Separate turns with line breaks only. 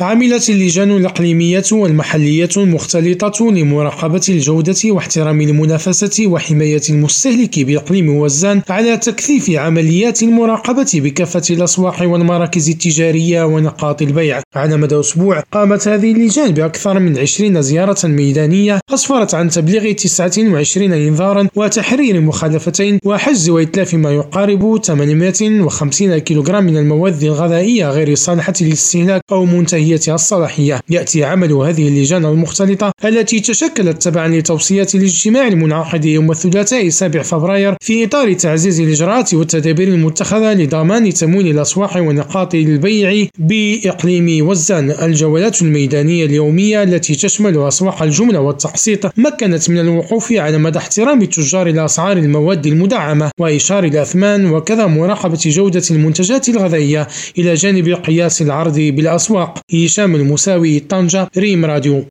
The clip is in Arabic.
عملت اللجان الإقليمية والمحلية المختلطة لمراقبة الجودة واحترام المنافسة وحماية المستهلك بإقليم وزان على تكثيف عمليات المراقبة بكافة الأسواق والمراكز التجارية ونقاط البيع. على مدى أسبوع قامت هذه اللجان بأكثر من 20 زيارة ميدانية أسفرت عن تبليغ 29 إنذارا وتحرير مخالفتين وحجز وإتلاف ما يقارب 850 كيلوغرام من المواد الغذائية غير صالحة للاستهلاك أو منتهية الصلاحية. يأتي عمل هذه اللجان المختلطة التي تشكلت تبعا لتوصيات الاجتماع المنعقد يوم الثلاثاء 7 فبراير في إطار تعزيز الإجراءات والتدابير المتخذة لضمان تمويل الأسواق ونقاط البيع بإقليم وزان. الجولات الميدانية اليومية التي تشمل أسواق الجملة والتقسيط مكنت من الوقوف على مدى احترام التجار لأسعار المواد المدعمة وإشار الأثمان وكذا مراقبة جودة المنتجات الغذائية إلى جانب قياس العرض بالأسواق. هشام المساوي طنجة ريم راديو